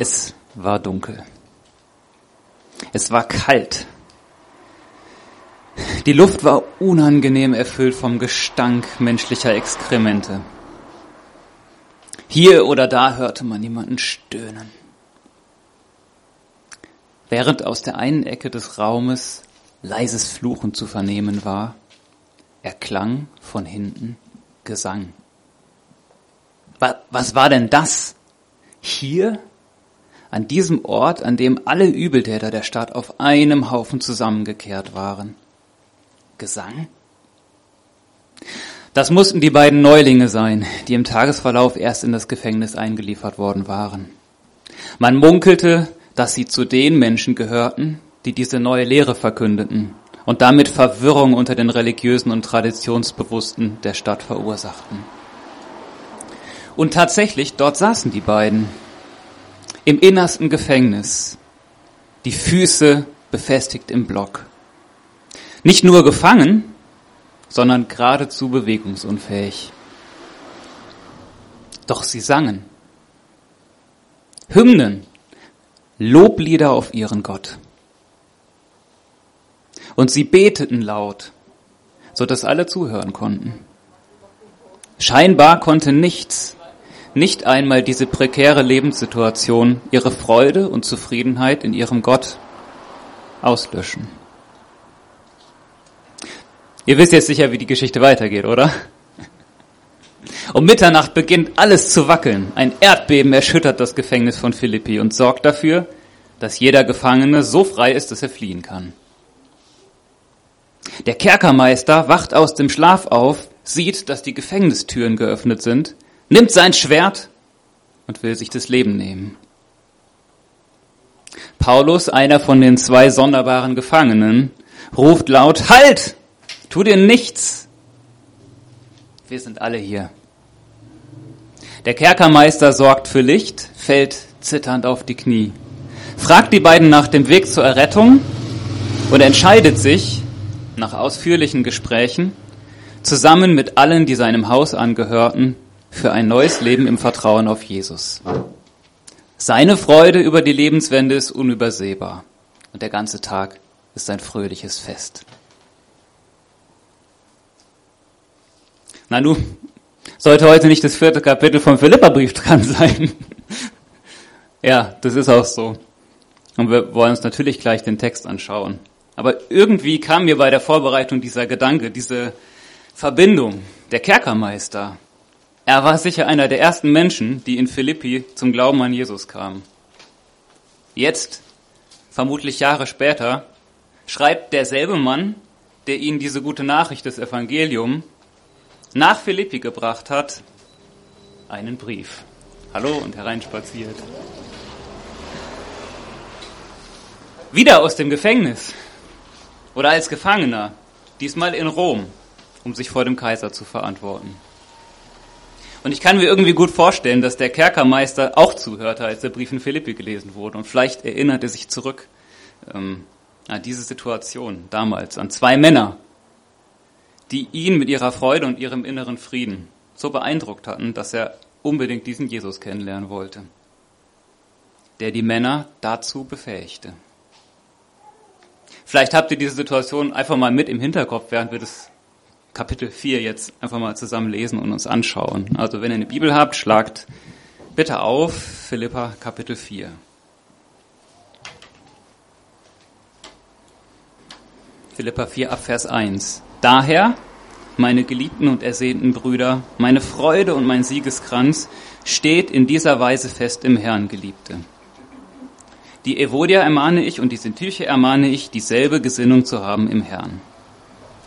Es war dunkel. Es war kalt. Die Luft war unangenehm erfüllt vom Gestank menschlicher Exkremente. Hier oder da hörte man jemanden stöhnen. Während aus der einen Ecke des Raumes leises Fluchen zu vernehmen war, erklang von hinten Gesang. Was war denn das? Hier? An diesem Ort, an dem alle Übeltäter der Stadt auf einem Haufen zusammengekehrt waren. Gesang? Das mussten die beiden Neulinge sein, die im Tagesverlauf erst in das Gefängnis eingeliefert worden waren. Man munkelte, dass sie zu den Menschen gehörten, die diese neue Lehre verkündeten und damit Verwirrung unter den religiösen und traditionsbewussten der Stadt verursachten. Und tatsächlich, dort saßen die beiden, im innersten Gefängnis, die Füße befestigt im Block. Nicht nur gefangen, sondern geradezu bewegungsunfähig. Doch sie sangen Hymnen, Loblieder auf ihren Gott. Und sie beteten laut, so dass alle zuhören konnten. Scheinbar konnte nichts, nicht einmal diese prekäre Lebenssituation, ihre Freude und Zufriedenheit in ihrem Gott auslöschen. Ihr wisst jetzt sicher, wie die Geschichte weitergeht, oder? Um Mitternacht beginnt alles zu wackeln. Ein Erdbeben erschüttert das Gefängnis von Philippi und sorgt dafür, dass jeder Gefangene so frei ist, dass er fliehen kann. Der Kerkermeister wacht aus dem Schlaf auf, sieht, dass die Gefängnistüren geöffnet sind, nimmt sein Schwert und will sich das Leben nehmen. Paulus, einer von den zwei sonderbaren Gefangenen, ruft laut, Halt! Tu dir nichts! Wir sind alle hier. Der Kerkermeister sorgt für Licht, fällt zitternd auf die Knie, fragt die beiden nach dem Weg zur Errettung und entscheidet sich, nach ausführlichen Gesprächen, zusammen mit allen, die seinem Haus angehörten, für ein neues Leben im Vertrauen auf Jesus. Seine Freude über die Lebenswende ist unübersehbar und der ganze Tag ist ein fröhliches Fest. Na nu, sollte heute nicht das vierte Kapitel vom Philipperbrief dran sein. ja, das ist auch so. Und wir wollen uns natürlich gleich den Text anschauen. Aber irgendwie kam mir bei der Vorbereitung dieser Gedanke, diese Verbindung. Der Kerkermeister, er war sicher einer der ersten Menschen, die in Philippi zum Glauben an Jesus kamen. Jetzt, vermutlich Jahre später, schreibt derselbe Mann, der ihnen diese gute Nachricht des Evangeliums nach Philippi gebracht hat, einen Brief. Hallo und hereinspaziert. Wieder aus dem Gefängnis oder als Gefangener, diesmal in Rom, um sich vor dem Kaiser zu verantworten. Und ich kann mir irgendwie gut vorstellen, dass der Kerkermeister auch zuhörte, als der Brief in Philippi gelesen wurde. Und vielleicht erinnerte sich zurück ähm, an diese Situation damals, an zwei Männer, die ihn mit ihrer Freude und ihrem inneren Frieden so beeindruckt hatten, dass er unbedingt diesen Jesus kennenlernen wollte, der die Männer dazu befähigte. Vielleicht habt ihr diese Situation einfach mal mit im Hinterkopf, während wir das Kapitel 4 jetzt einfach mal zusammen lesen und uns anschauen. Also wenn ihr eine Bibel habt, schlagt bitte auf Philippa Kapitel 4. Philippa 4 ab Vers 1. Daher, meine geliebten und ersehnten Brüder, meine Freude und mein Siegeskranz steht in dieser Weise fest im Herrn, Geliebte. Die Evodia ermahne ich und die Sintyche ermahne ich, dieselbe Gesinnung zu haben im Herrn.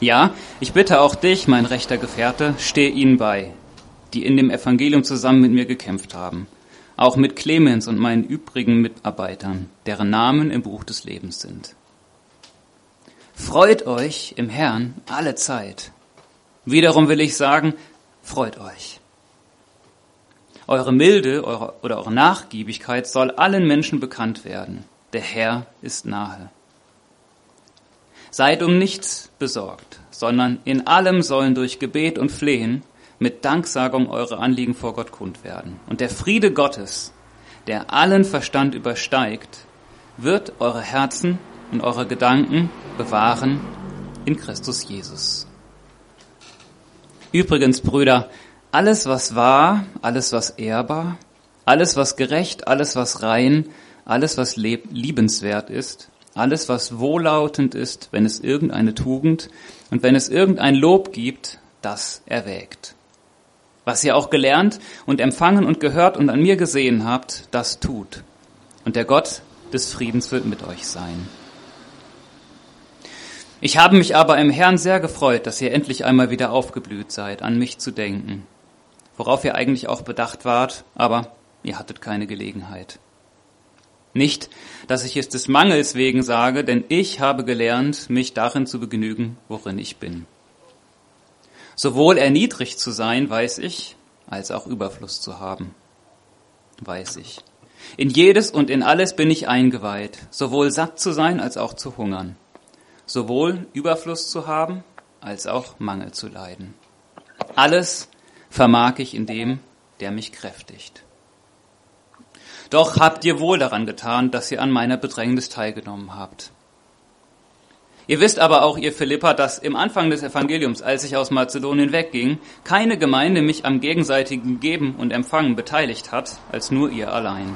Ja, ich bitte auch dich, mein rechter Gefährte, steh ihnen bei, die in dem Evangelium zusammen mit mir gekämpft haben, auch mit Clemens und meinen übrigen Mitarbeitern, deren Namen im Buch des Lebens sind. Freut euch im Herrn alle Zeit. Wiederum will ich sagen, freut euch. Eure Milde eure, oder eure Nachgiebigkeit soll allen Menschen bekannt werden. Der Herr ist nahe. Seid um nichts besorgt, sondern in allem sollen durch Gebet und Flehen mit Danksagung eure Anliegen vor Gott kund werden. Und der Friede Gottes, der allen Verstand übersteigt, wird eure Herzen und eure Gedanken bewahren in Christus Jesus. Übrigens, Brüder, alles, was wahr, alles, was ehrbar, alles, was gerecht, alles, was rein, alles, was liebenswert ist, alles, was wohllautend ist, wenn es irgendeine Tugend und wenn es irgendein Lob gibt, das erwägt. Was ihr auch gelernt und empfangen und gehört und an mir gesehen habt, das tut. Und der Gott des Friedens wird mit euch sein. Ich habe mich aber im Herrn sehr gefreut, dass ihr endlich einmal wieder aufgeblüht seid, an mich zu denken worauf ihr eigentlich auch bedacht wart, aber ihr hattet keine Gelegenheit. Nicht, dass ich es des Mangels wegen sage, denn ich habe gelernt, mich darin zu begnügen, worin ich bin. Sowohl erniedrigt zu sein, weiß ich, als auch Überfluss zu haben, weiß ich. In jedes und in alles bin ich eingeweiht, sowohl satt zu sein als auch zu hungern, sowohl Überfluss zu haben als auch Mangel zu leiden. Alles vermag ich in dem, der mich kräftigt. Doch habt ihr wohl daran getan, dass ihr an meiner Bedrängnis teilgenommen habt. Ihr wisst aber auch, ihr Philippa, dass im Anfang des Evangeliums, als ich aus Mazedonien wegging, keine Gemeinde mich am gegenseitigen Geben und Empfangen beteiligt hat, als nur ihr allein.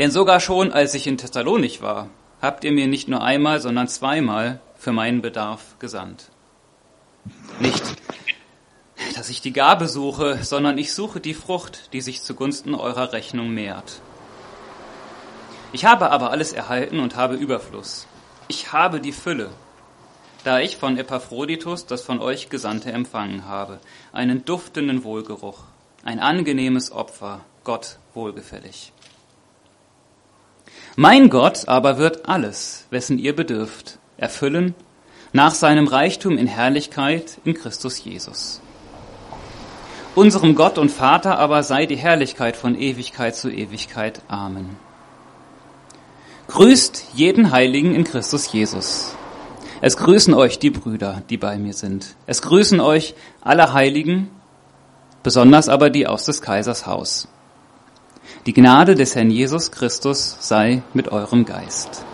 Denn sogar schon, als ich in Thessalonich war, habt ihr mir nicht nur einmal, sondern zweimal für meinen Bedarf gesandt. Nicht, dass ich die Gabe suche, sondern ich suche die Frucht, die sich zugunsten eurer Rechnung mehrt. Ich habe aber alles erhalten und habe Überfluss. Ich habe die Fülle, da ich von Epaphroditus das von euch Gesandte empfangen habe, einen duftenden Wohlgeruch, ein angenehmes Opfer, Gott wohlgefällig. Mein Gott aber wird alles, wessen ihr bedürft, erfüllen nach seinem Reichtum in Herrlichkeit in Christus Jesus. Unserem Gott und Vater aber sei die Herrlichkeit von Ewigkeit zu Ewigkeit. Amen. Grüßt jeden Heiligen in Christus Jesus. Es grüßen euch die Brüder, die bei mir sind. Es grüßen euch alle Heiligen, besonders aber die aus des Kaisers Haus. Die Gnade des Herrn Jesus Christus sei mit eurem Geist.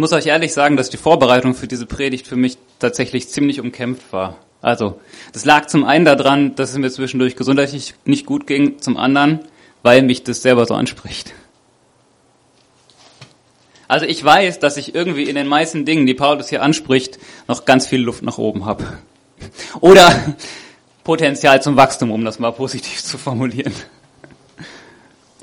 Muss euch ehrlich sagen, dass die Vorbereitung für diese Predigt für mich tatsächlich ziemlich umkämpft war. Also, das lag zum einen daran, dass es mir zwischendurch gesundheitlich nicht gut ging, zum anderen, weil mich das selber so anspricht. Also ich weiß, dass ich irgendwie in den meisten Dingen, die Paulus hier anspricht, noch ganz viel Luft nach oben habe. Oder Potenzial zum Wachstum, um das mal positiv zu formulieren.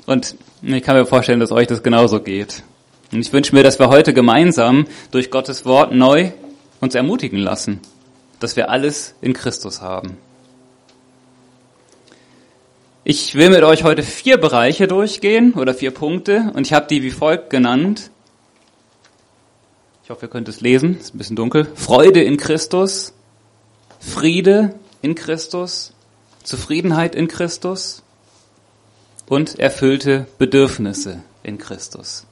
Und ich kann mir vorstellen, dass euch das genauso geht. Und ich wünsche mir, dass wir heute gemeinsam durch Gottes Wort neu uns ermutigen lassen, dass wir alles in Christus haben. Ich will mit euch heute vier Bereiche durchgehen oder vier Punkte und ich habe die wie folgt genannt. Ich hoffe, ihr könnt es lesen, ist ein bisschen dunkel. Freude in Christus, Friede in Christus, Zufriedenheit in Christus und erfüllte Bedürfnisse in Christus.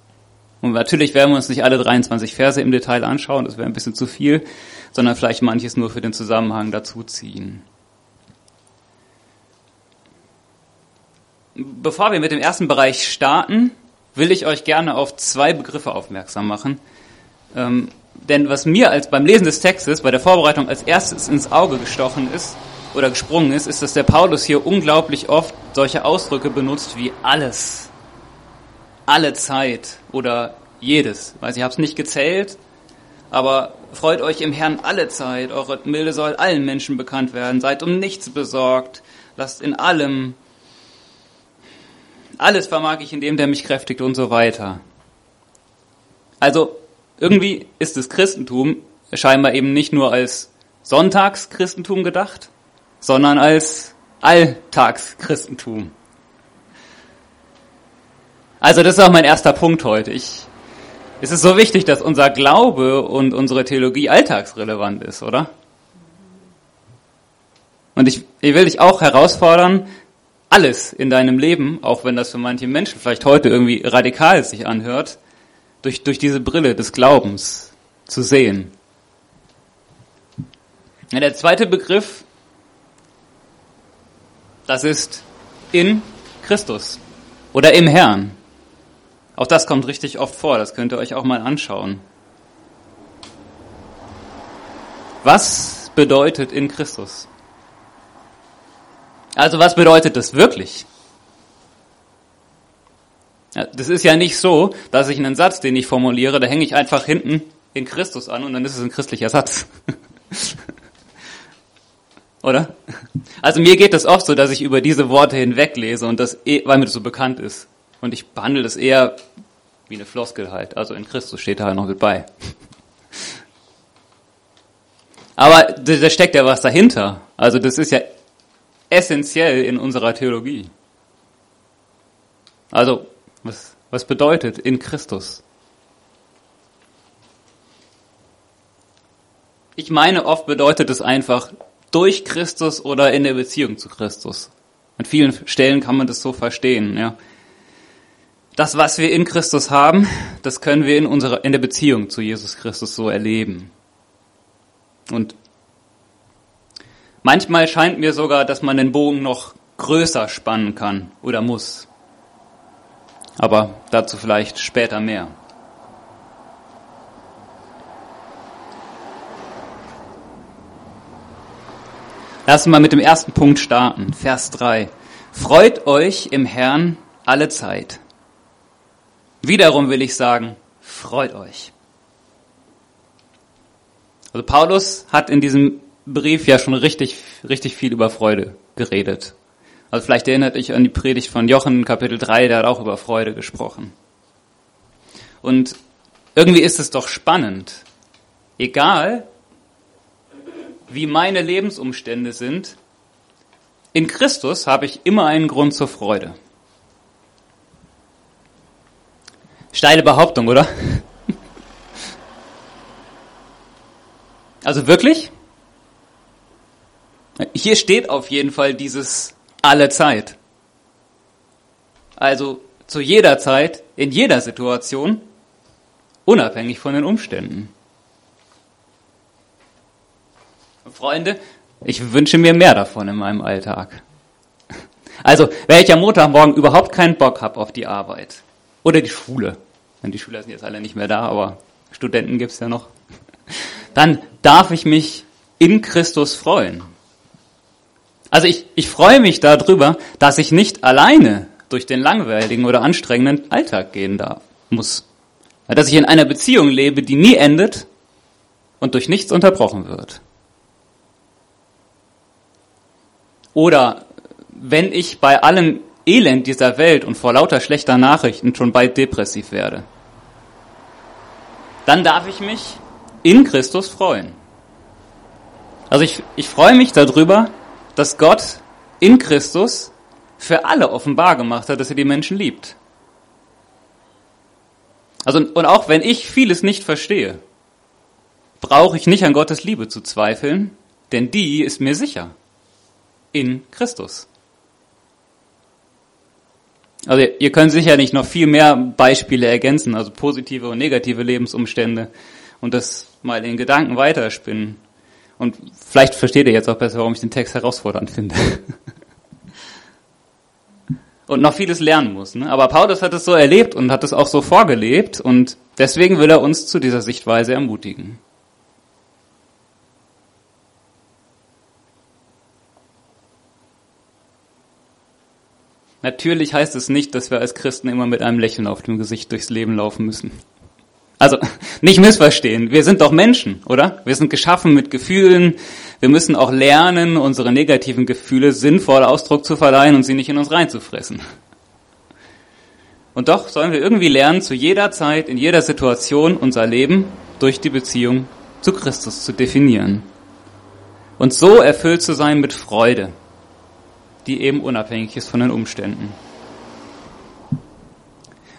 Und natürlich werden wir uns nicht alle 23 Verse im Detail anschauen, das wäre ein bisschen zu viel, sondern vielleicht manches nur für den Zusammenhang dazuziehen. Bevor wir mit dem ersten Bereich starten, will ich euch gerne auf zwei Begriffe aufmerksam machen. Ähm, denn was mir als beim Lesen des Textes, bei der Vorbereitung als erstes ins Auge gestochen ist oder gesprungen ist, ist, dass der Paulus hier unglaublich oft solche Ausdrücke benutzt wie alles alle Zeit oder jedes. Weiß ich habe es nicht gezählt, aber freut euch im Herrn alle Zeit. Eure Milde soll allen Menschen bekannt werden. Seid um nichts besorgt. Lasst in allem. Alles vermag ich in dem, der mich kräftigt und so weiter. Also irgendwie ist das Christentum scheinbar eben nicht nur als Sonntagschristentum gedacht, sondern als Alltagschristentum. Also das ist auch mein erster Punkt heute. Ich, es ist so wichtig, dass unser Glaube und unsere Theologie alltagsrelevant ist, oder? Und ich, ich will dich auch herausfordern, alles in deinem Leben, auch wenn das für manche Menschen vielleicht heute irgendwie radikal sich anhört, durch, durch diese Brille des Glaubens zu sehen. Ja, der zweite Begriff, das ist in Christus oder im Herrn. Auch das kommt richtig oft vor, das könnt ihr euch auch mal anschauen. Was bedeutet in Christus? Also was bedeutet das wirklich? Das ist ja nicht so, dass ich einen Satz, den ich formuliere, da hänge ich einfach hinten in Christus an und dann ist es ein christlicher Satz. Oder? Also mir geht es oft so, dass ich über diese Worte hinweglese und das, eh, weil mir das so bekannt ist. Und ich behandle das eher wie eine Floskel halt. Also in Christus steht da halt noch mit bei. Aber da steckt ja was dahinter. Also das ist ja essentiell in unserer Theologie. Also, was, was bedeutet in Christus? Ich meine, oft bedeutet es einfach durch Christus oder in der Beziehung zu Christus. An vielen Stellen kann man das so verstehen, ja. Das, was wir in Christus haben, das können wir in unserer, in der Beziehung zu Jesus Christus so erleben. Und Manchmal scheint mir sogar, dass man den Bogen noch größer spannen kann oder muss. Aber dazu vielleicht später mehr. Lass uns mal mit dem ersten Punkt starten. Vers 3. Freut euch im Herrn alle Zeit. Wiederum will ich sagen, freut euch. Also Paulus hat in diesem Brief ja schon richtig, richtig viel über Freude geredet. Also vielleicht erinnert euch an die Predigt von Jochen, Kapitel 3, der hat auch über Freude gesprochen. Und irgendwie ist es doch spannend. Egal, wie meine Lebensumstände sind, in Christus habe ich immer einen Grund zur Freude. Steile Behauptung, oder? Also wirklich? Hier steht auf jeden Fall dieses alle Zeit. Also zu jeder Zeit, in jeder Situation, unabhängig von den Umständen. Freunde, ich wünsche mir mehr davon in meinem Alltag. Also, wenn ich am Montagmorgen überhaupt keinen Bock habe auf die Arbeit oder die Schule, die Schüler sind jetzt alle nicht mehr da, aber Studenten gibt's ja noch, dann darf ich mich in Christus freuen. Also ich, ich freue mich darüber, dass ich nicht alleine durch den langweiligen oder anstrengenden Alltag gehen da muss. Dass ich in einer Beziehung lebe, die nie endet und durch nichts unterbrochen wird. Oder wenn ich bei allem Elend dieser Welt und vor lauter schlechter Nachrichten schon bald depressiv werde, dann darf ich mich in Christus freuen. Also ich, ich freue mich darüber, dass Gott in Christus für alle offenbar gemacht hat, dass er die Menschen liebt. Also, und auch wenn ich vieles nicht verstehe, brauche ich nicht an Gottes Liebe zu zweifeln, denn die ist mir sicher. In Christus. Also ihr könnt sicherlich noch viel mehr Beispiele ergänzen, also positive und negative Lebensumstände und das mal in Gedanken weiterspinnen. Und vielleicht versteht ihr jetzt auch besser, warum ich den Text herausfordernd finde. und noch vieles lernen muss. Ne? Aber Paulus hat es so erlebt und hat es auch so vorgelebt und deswegen will er uns zu dieser Sichtweise ermutigen. Natürlich heißt es nicht, dass wir als Christen immer mit einem Lächeln auf dem Gesicht durchs Leben laufen müssen. Also nicht missverstehen, wir sind doch Menschen, oder? Wir sind geschaffen mit Gefühlen. Wir müssen auch lernen, unsere negativen Gefühle sinnvoll Ausdruck zu verleihen und sie nicht in uns reinzufressen. Und doch sollen wir irgendwie lernen, zu jeder Zeit, in jeder Situation unser Leben durch die Beziehung zu Christus zu definieren. Und so erfüllt zu sein mit Freude, die eben unabhängig ist von den Umständen.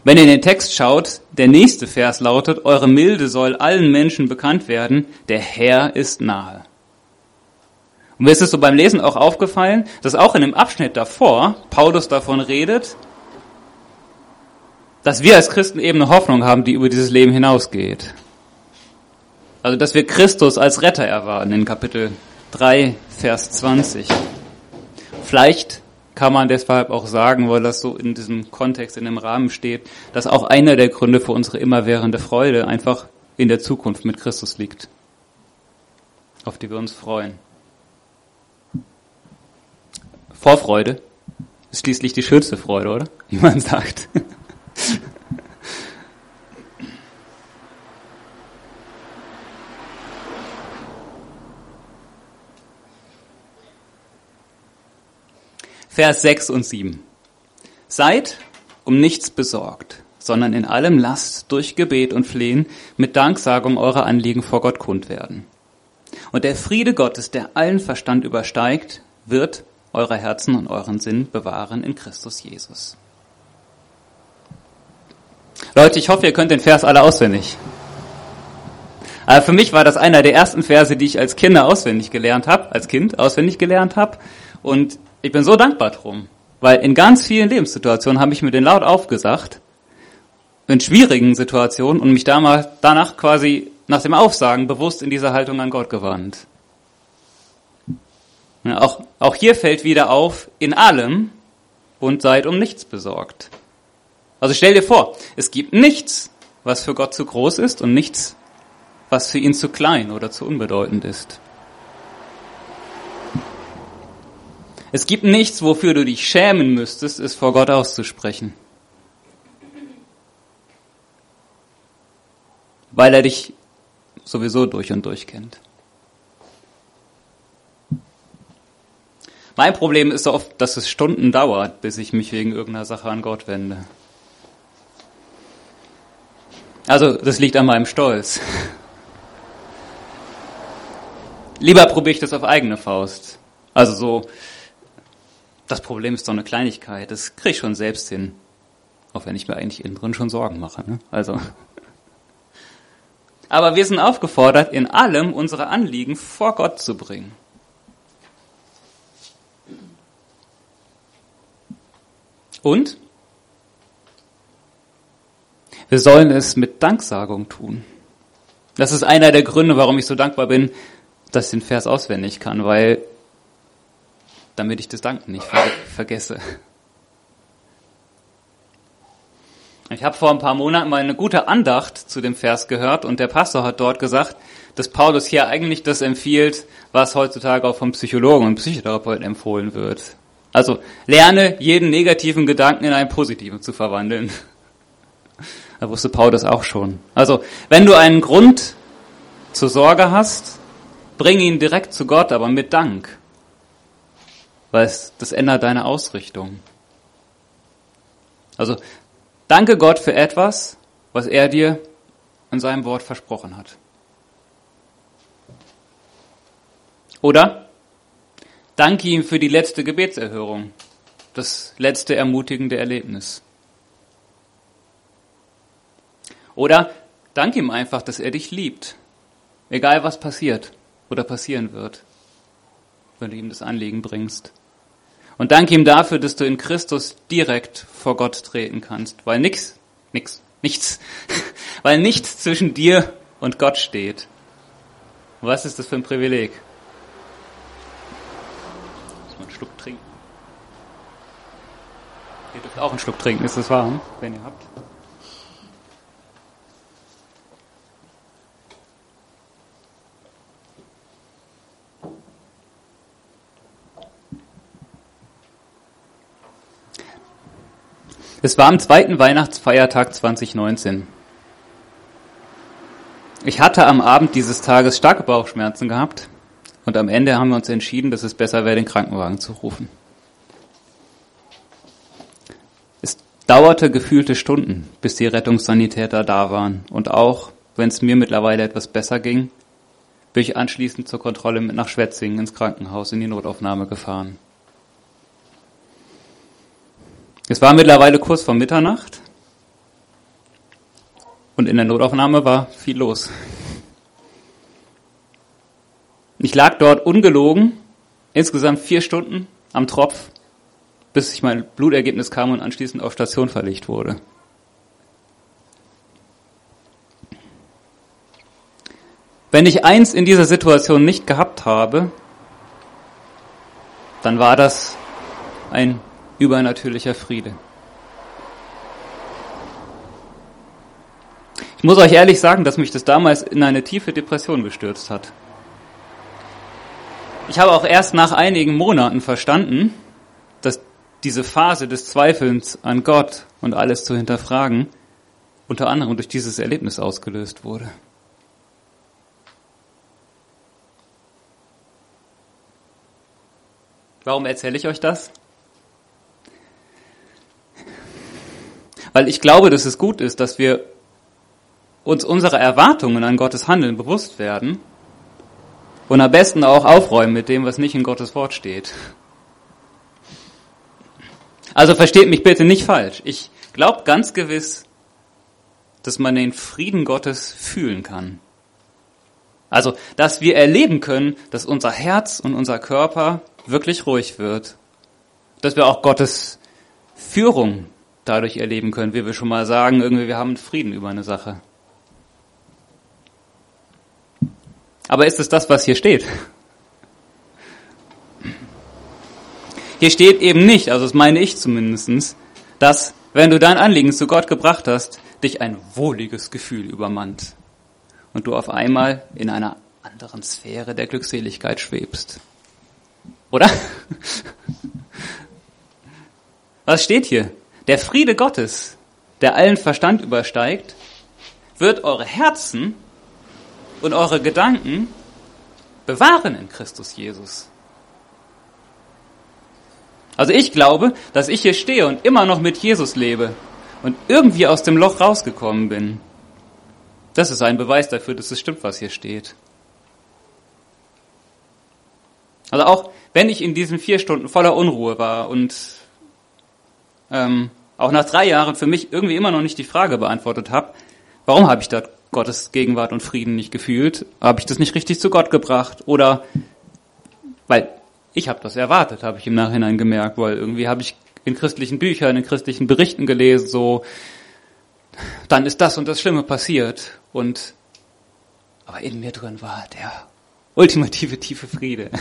Wenn ihr in den Text schaut, der nächste Vers lautet, eure Milde soll allen Menschen bekannt werden, der Herr ist nahe. Und mir ist es so beim Lesen auch aufgefallen, dass auch in dem Abschnitt davor Paulus davon redet, dass wir als Christen eben eine Hoffnung haben, die über dieses Leben hinausgeht. Also, dass wir Christus als Retter erwarten in Kapitel 3, Vers 20. Vielleicht kann man deshalb auch sagen, weil das so in diesem Kontext, in dem Rahmen steht, dass auch einer der Gründe für unsere immerwährende Freude einfach in der Zukunft mit Christus liegt, auf die wir uns freuen. Vorfreude ist schließlich die schönste Freude, oder? Wie man sagt. Vers 6 und 7. Seid um nichts besorgt, sondern in allem lasst durch Gebet und Flehen mit Danksagung eure Anliegen vor Gott kund werden. Und der Friede Gottes, der allen Verstand übersteigt, wird eure Herzen und euren Sinn bewahren in Christus Jesus. Leute, ich hoffe, ihr könnt den Vers alle auswendig. Aber für mich war das einer der ersten Verse, die ich als Kinder auswendig gelernt habe, als Kind auswendig gelernt habe. Und ich bin so dankbar drum, weil in ganz vielen Lebenssituationen habe ich mir den laut aufgesagt, in schwierigen Situationen und mich danach quasi nach dem Aufsagen bewusst in dieser Haltung an Gott gewandt. Auch, auch hier fällt wieder auf, in allem und seid um nichts besorgt. Also stell dir vor, es gibt nichts, was für Gott zu groß ist und nichts, was für ihn zu klein oder zu unbedeutend ist. Es gibt nichts, wofür du dich schämen müsstest, es vor Gott auszusprechen. Weil er dich sowieso durch und durch kennt. Mein Problem ist oft, dass es Stunden dauert, bis ich mich wegen irgendeiner Sache an Gott wende. Also, das liegt an meinem Stolz. Lieber probiere ich das auf eigene Faust. Also so, das Problem ist doch eine Kleinigkeit, das kriege ich schon selbst hin. Auch wenn ich mir eigentlich innen drin schon Sorgen mache. Ne? Also. Aber wir sind aufgefordert, in allem unsere Anliegen vor Gott zu bringen. Und wir sollen es mit Danksagung tun. Das ist einer der Gründe, warum ich so dankbar bin, dass ich den Vers auswendig kann, weil damit ich das Danken nicht ver vergesse. Ich habe vor ein paar Monaten mal eine gute Andacht zu dem Vers gehört und der Pastor hat dort gesagt, dass Paulus hier eigentlich das empfiehlt, was heutzutage auch vom Psychologen und Psychotherapeuten empfohlen wird. Also lerne jeden negativen Gedanken in einen positiven zu verwandeln. Da wusste Paulus auch schon. Also wenn du einen Grund zur Sorge hast, bring ihn direkt zu Gott, aber mit Dank weil es, das ändert deine Ausrichtung. Also danke Gott für etwas, was er dir in seinem Wort versprochen hat. Oder danke ihm für die letzte Gebetserhörung, das letzte ermutigende Erlebnis. Oder danke ihm einfach, dass er dich liebt, egal was passiert oder passieren wird wenn du ihm das Anliegen bringst. Und danke ihm dafür, dass du in Christus direkt vor Gott treten kannst, weil nix, nix, nichts, weil nichts zwischen dir und Gott steht. Was ist das für ein Privileg? Muss man einen Schluck trinken. Ihr dürft auch einen Schluck trinken, ist das warm, wenn ihr habt. Es war am zweiten Weihnachtsfeiertag 2019. Ich hatte am Abend dieses Tages starke Bauchschmerzen gehabt und am Ende haben wir uns entschieden, dass es besser wäre, den Krankenwagen zu rufen. Es dauerte gefühlte Stunden, bis die Rettungssanitäter da waren und auch, wenn es mir mittlerweile etwas besser ging, bin ich anschließend zur Kontrolle mit nach Schwetzingen ins Krankenhaus in die Notaufnahme gefahren. Es war mittlerweile kurz vor Mitternacht und in der Notaufnahme war viel los. Ich lag dort ungelogen, insgesamt vier Stunden am Tropf, bis ich mein Blutergebnis kam und anschließend auf Station verlegt wurde. Wenn ich eins in dieser Situation nicht gehabt habe, dann war das ein übernatürlicher Friede. Ich muss euch ehrlich sagen, dass mich das damals in eine tiefe Depression gestürzt hat. Ich habe auch erst nach einigen Monaten verstanden, dass diese Phase des Zweifelns an Gott und alles zu hinterfragen unter anderem durch dieses Erlebnis ausgelöst wurde. Warum erzähle ich euch das? Weil ich glaube, dass es gut ist, dass wir uns unserer Erwartungen an Gottes Handeln bewusst werden und am besten auch aufräumen mit dem, was nicht in Gottes Wort steht. Also versteht mich bitte nicht falsch. Ich glaube ganz gewiss, dass man den Frieden Gottes fühlen kann. Also, dass wir erleben können, dass unser Herz und unser Körper wirklich ruhig wird. Dass wir auch Gottes Führung dadurch erleben können, wie wir schon mal sagen, irgendwie wir haben Frieden über eine Sache. Aber ist es das, was hier steht? Hier steht eben nicht, also das meine ich zumindestens, dass, wenn du dein Anliegen zu Gott gebracht hast, dich ein wohliges Gefühl übermannt und du auf einmal in einer anderen Sphäre der Glückseligkeit schwebst. Oder? Was steht hier? Der Friede Gottes, der allen Verstand übersteigt, wird eure Herzen und eure Gedanken bewahren in Christus Jesus. Also ich glaube, dass ich hier stehe und immer noch mit Jesus lebe und irgendwie aus dem Loch rausgekommen bin. Das ist ein Beweis dafür, dass es stimmt, was hier steht. Also auch wenn ich in diesen vier Stunden voller Unruhe war und ähm, auch nach drei Jahren für mich irgendwie immer noch nicht die Frage beantwortet habe, warum habe ich dort Gottes Gegenwart und Frieden nicht gefühlt? Habe ich das nicht richtig zu Gott gebracht? Oder weil ich habe das erwartet, habe ich im Nachhinein gemerkt, weil irgendwie habe ich in christlichen Büchern, in christlichen Berichten gelesen, so dann ist das und das Schlimme passiert und aber in mir drin war der ultimative tiefe Friede.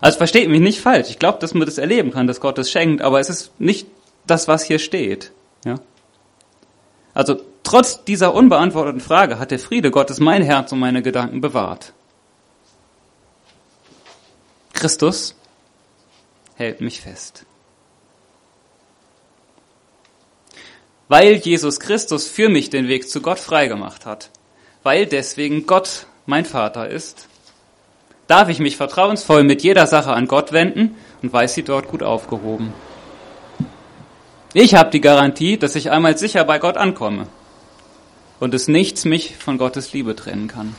Also versteht mich nicht falsch. Ich glaube, dass man das erleben kann, dass Gott das schenkt, aber es ist nicht das, was hier steht. Ja? Also trotz dieser unbeantworteten Frage hat der Friede Gottes mein Herz und meine Gedanken bewahrt. Christus hält mich fest. Weil Jesus Christus für mich den Weg zu Gott freigemacht hat, weil deswegen Gott mein Vater ist, darf ich mich vertrauensvoll mit jeder Sache an Gott wenden und weiß sie dort gut aufgehoben. Ich habe die Garantie, dass ich einmal sicher bei Gott ankomme und es nichts mich von Gottes Liebe trennen kann.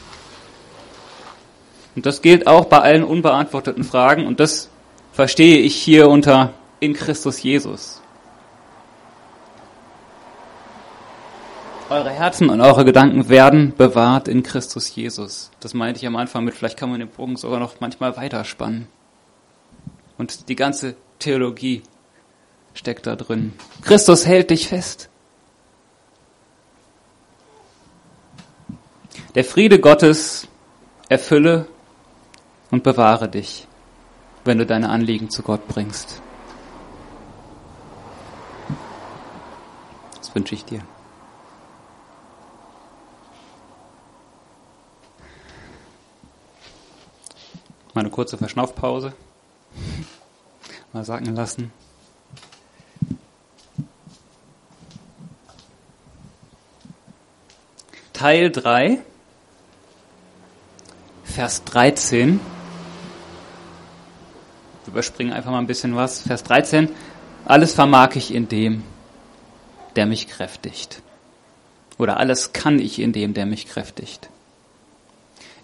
Und das gilt auch bei allen unbeantworteten Fragen und das verstehe ich hier unter in Christus Jesus. Eure Herzen und eure Gedanken werden bewahrt in Christus Jesus. Das meinte ich am Anfang mit, vielleicht kann man den Bogen sogar noch manchmal weiterspannen. Und die ganze Theologie steckt da drin. Christus hält dich fest. Der Friede Gottes erfülle und bewahre dich, wenn du deine Anliegen zu Gott bringst. Das wünsche ich dir. Mal eine kurze Verschnaufpause. Mal sacken lassen. Teil 3, Vers 13. Wir überspringen einfach mal ein bisschen was. Vers 13. Alles vermag ich in dem, der mich kräftigt. Oder alles kann ich in dem, der mich kräftigt.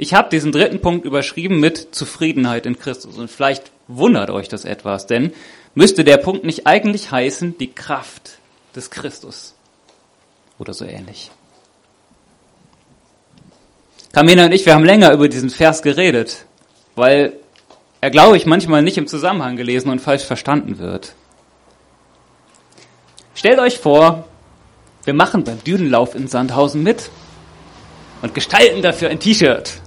Ich habe diesen dritten Punkt überschrieben mit Zufriedenheit in Christus. Und vielleicht wundert euch das etwas, denn müsste der Punkt nicht eigentlich heißen, die Kraft des Christus. Oder so ähnlich. Kamina und ich, wir haben länger über diesen Vers geredet, weil er, glaube ich, manchmal nicht im Zusammenhang gelesen und falsch verstanden wird. Stellt euch vor, wir machen beim Dünenlauf in Sandhausen mit. und gestalten dafür ein T-Shirt.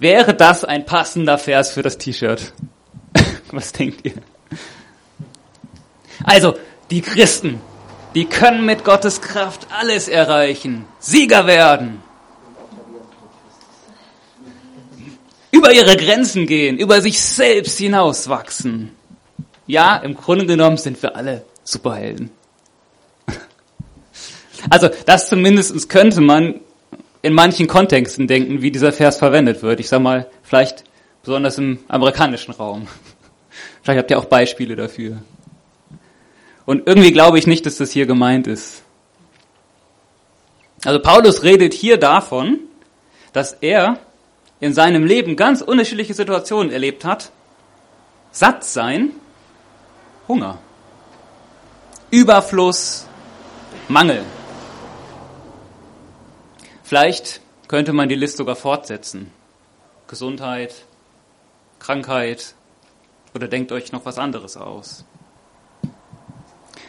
Wäre das ein passender Vers für das T-Shirt? Was denkt ihr? Also, die Christen, die können mit Gottes Kraft alles erreichen, Sieger werden, über ihre Grenzen gehen, über sich selbst hinauswachsen. Ja, im Grunde genommen sind wir alle Superhelden. Also das zumindest könnte man in manchen Kontexten denken, wie dieser Vers verwendet wird. Ich sag mal, vielleicht besonders im amerikanischen Raum. Vielleicht habt ihr auch Beispiele dafür. Und irgendwie glaube ich nicht, dass das hier gemeint ist. Also Paulus redet hier davon, dass er in seinem Leben ganz unterschiedliche Situationen erlebt hat. Satt sein, Hunger. Überfluss, Mangel. Vielleicht könnte man die Liste sogar fortsetzen. Gesundheit, Krankheit oder denkt euch noch was anderes aus.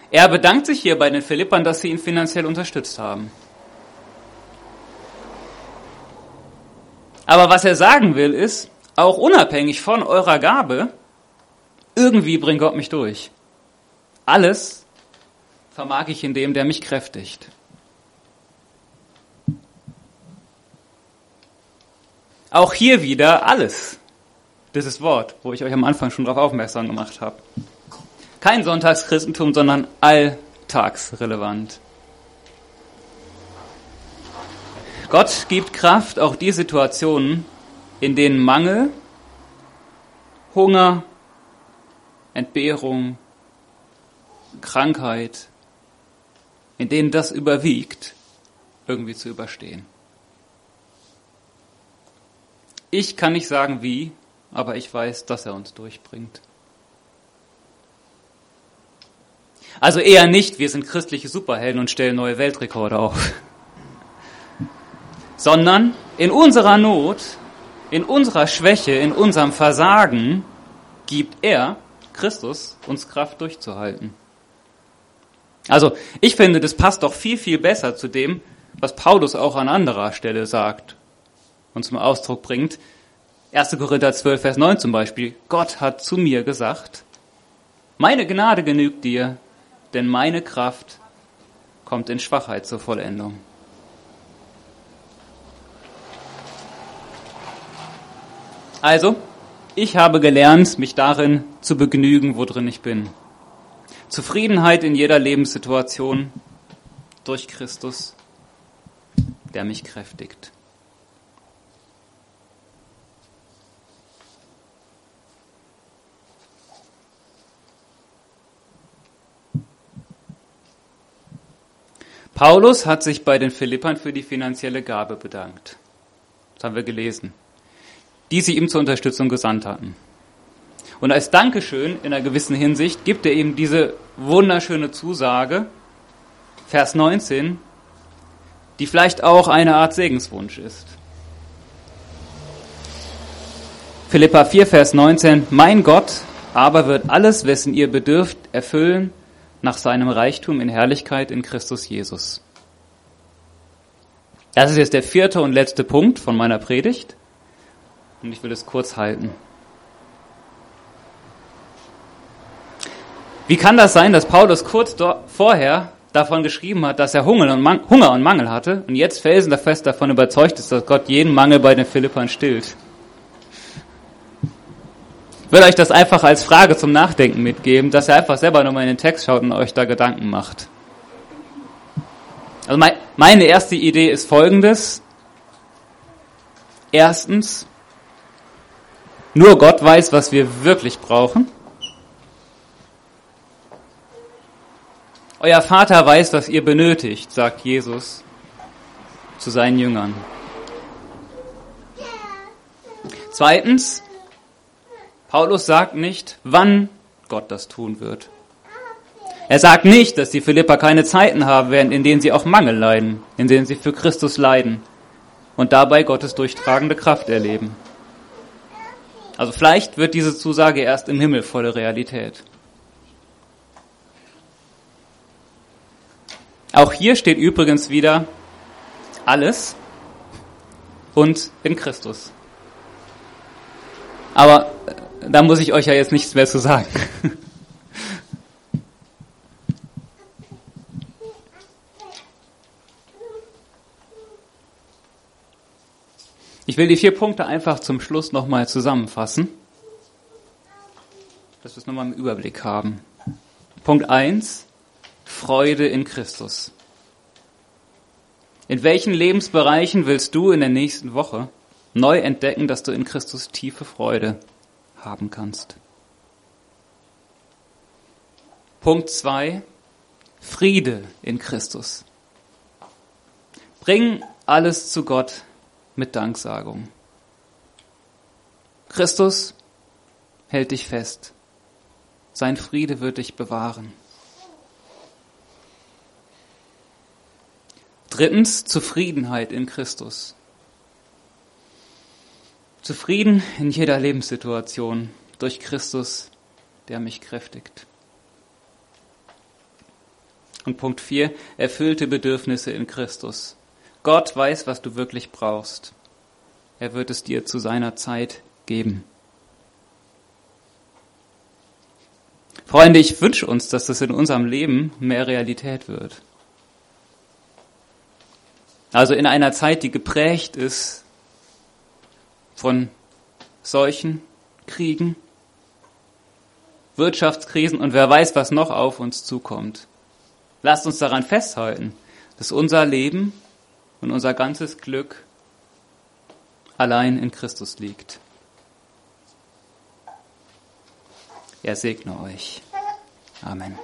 Er bedankt sich hier bei den Philippern, dass sie ihn finanziell unterstützt haben. Aber was er sagen will, ist, auch unabhängig von eurer Gabe, irgendwie bringt Gott mich durch. Alles vermag ich in dem, der mich kräftigt. Auch hier wieder alles. Dieses Wort, wo ich euch am Anfang schon darauf aufmerksam gemacht habe. Kein Sonntagschristentum, sondern alltagsrelevant. Gott gibt Kraft, auch die Situationen, in denen Mangel, Hunger, Entbehrung, Krankheit, in denen das überwiegt, irgendwie zu überstehen. Ich kann nicht sagen wie, aber ich weiß, dass er uns durchbringt. Also eher nicht, wir sind christliche Superhelden und stellen neue Weltrekorde auf. Sondern in unserer Not, in unserer Schwäche, in unserem Versagen gibt er, Christus, uns Kraft durchzuhalten. Also ich finde, das passt doch viel, viel besser zu dem, was Paulus auch an anderer Stelle sagt und zum Ausdruck bringt. 1. Korinther 12, Vers 9 zum Beispiel. Gott hat zu mir gesagt, meine Gnade genügt dir, denn meine Kraft kommt in Schwachheit zur Vollendung. Also, ich habe gelernt, mich darin zu begnügen, worin ich bin. Zufriedenheit in jeder Lebenssituation durch Christus, der mich kräftigt. Paulus hat sich bei den Philippern für die finanzielle Gabe bedankt. Das haben wir gelesen. Die sie ihm zur Unterstützung gesandt hatten. Und als Dankeschön in einer gewissen Hinsicht gibt er ihm diese wunderschöne Zusage, Vers 19, die vielleicht auch eine Art Segenswunsch ist. Philippa 4, Vers 19, Mein Gott aber wird alles, wessen ihr bedürft, erfüllen nach seinem Reichtum in Herrlichkeit in Christus Jesus. Das ist jetzt der vierte und letzte Punkt von meiner Predigt und ich will es kurz halten. Wie kann das sein, dass Paulus kurz vorher davon geschrieben hat, dass er Hunger und, Mangel hatte und jetzt felsenfest davon überzeugt ist, dass Gott jeden Mangel bei den Philippern stillt? Will euch das einfach als Frage zum Nachdenken mitgeben, dass ihr einfach selber nochmal in den Text schaut und euch da Gedanken macht. Also meine erste Idee ist folgendes. Erstens, nur Gott weiß, was wir wirklich brauchen. Euer Vater weiß, was ihr benötigt, sagt Jesus zu seinen Jüngern. Zweitens, Paulus sagt nicht, wann Gott das tun wird. Er sagt nicht, dass die Philipper keine Zeiten haben werden, in denen sie auch Mangel leiden, in denen sie für Christus leiden und dabei Gottes durchtragende Kraft erleben. Also vielleicht wird diese Zusage erst im Himmel volle Realität. Auch hier steht übrigens wieder alles und in Christus. Aber da muss ich euch ja jetzt nichts mehr zu sagen. Ich will die vier Punkte einfach zum Schluss nochmal zusammenfassen, dass wir es nochmal im Überblick haben. Punkt eins: Freude in Christus. In welchen Lebensbereichen willst du in der nächsten Woche neu entdecken, dass du in Christus tiefe Freude haben kannst? Punkt zwei: Friede in Christus. Bring alles zu Gott mit Danksagung. Christus hält dich fest. Sein Friede wird dich bewahren. Drittens, Zufriedenheit in Christus. Zufrieden in jeder Lebenssituation durch Christus, der mich kräftigt. Und Punkt 4, erfüllte Bedürfnisse in Christus. Gott weiß, was du wirklich brauchst. Er wird es dir zu seiner Zeit geben. Freunde, ich wünsche uns, dass das in unserem Leben mehr Realität wird. Also in einer Zeit, die geprägt ist von Seuchen, Kriegen, Wirtschaftskrisen und wer weiß, was noch auf uns zukommt. Lasst uns daran festhalten, dass unser Leben und unser ganzes Glück allein in Christus liegt. Er segne euch. Amen.